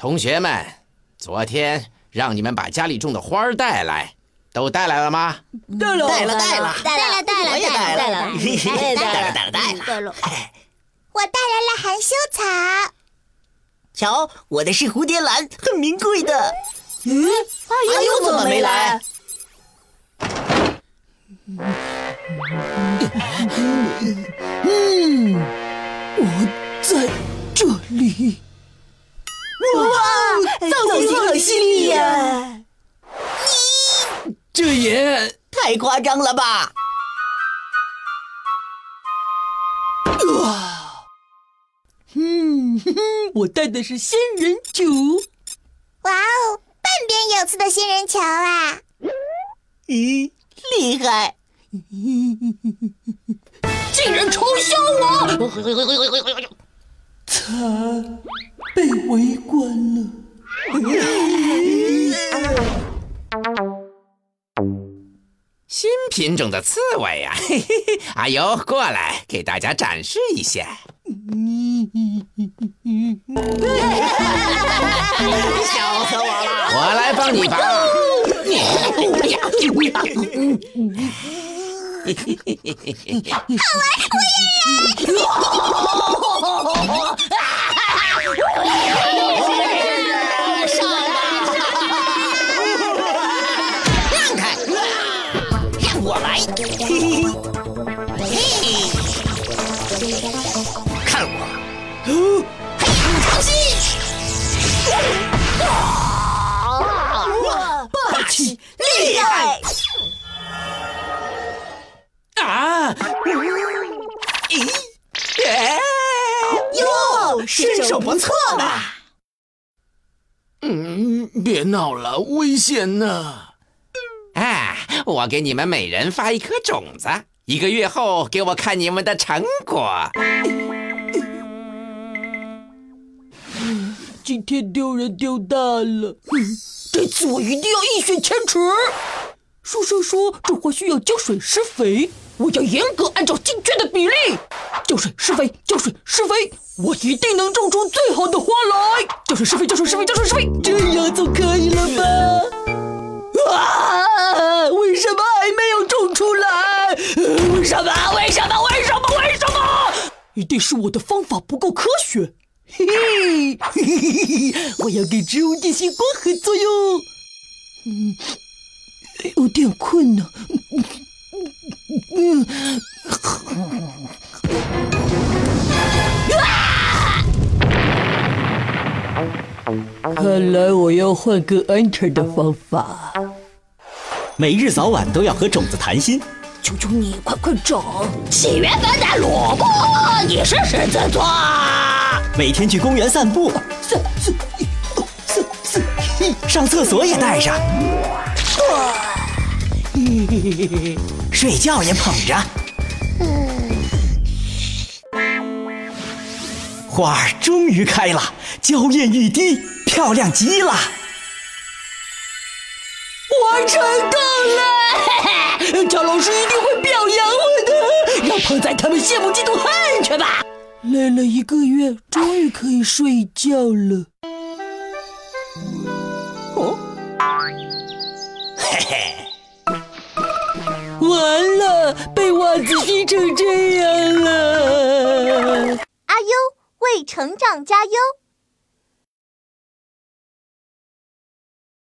同学们，昨天让你们把家里种的花带来，都带来了吗？带了，带了，带了，带了，带了，我也带了，带了，带了，带了，带了，带了。我带来了含羞草。瞧，我的是蝴蝶兰，很名贵的。嗯，阿优怎么没来？嗯，我在这里。哇，造型好犀利呀！这也太夸张了吧！哇，嗯，哼哼我带的是仙人球。哇哦，半边有刺的仙人球啊！咦，厉害！竟然嘲笑我！他 品种的刺猬呀、嘿嘿嘿！阿尤，过来给大家展示一下。笑死我了！我来帮你拔。让看我！长心！霸气厉害！啊！咦？哎哟，身手不错嘛！嗯，别闹了，危险呢。我给你们每人发一颗种子，一个月后给我看你们的成果。今天丢人丢大了，这次我一定要一雪前耻。书上说种花需要浇水施肥，我要严格按照精确的比例浇水施肥，浇水施肥，我一定能种出最好的花来。浇水施肥，浇水施肥，浇水施肥，这样总可以了吧？为什么？为什么？为什么？为什么？一定是我的方法不够科学。嘿嘿，嘿嘿，我要给植物进行光合作用。嗯，有点困呢。嗯，看来我要换个安全的方法。每日早晚都要和种子谈心。求求你，快快长！七月份的萝卜，你是狮子座。每天去公园散步，三四一二三四一。上厕所也带上，睡觉也捧着。花儿终于开了，娇艳欲滴，漂亮极了。我成功了！乔老师一定会表扬我的，让胖仔他们羡慕嫉妒恨去吧！累了一个月，终于可以睡觉了。哦，嘿嘿，完了，被袜子熏成这样了。阿优为成长加油。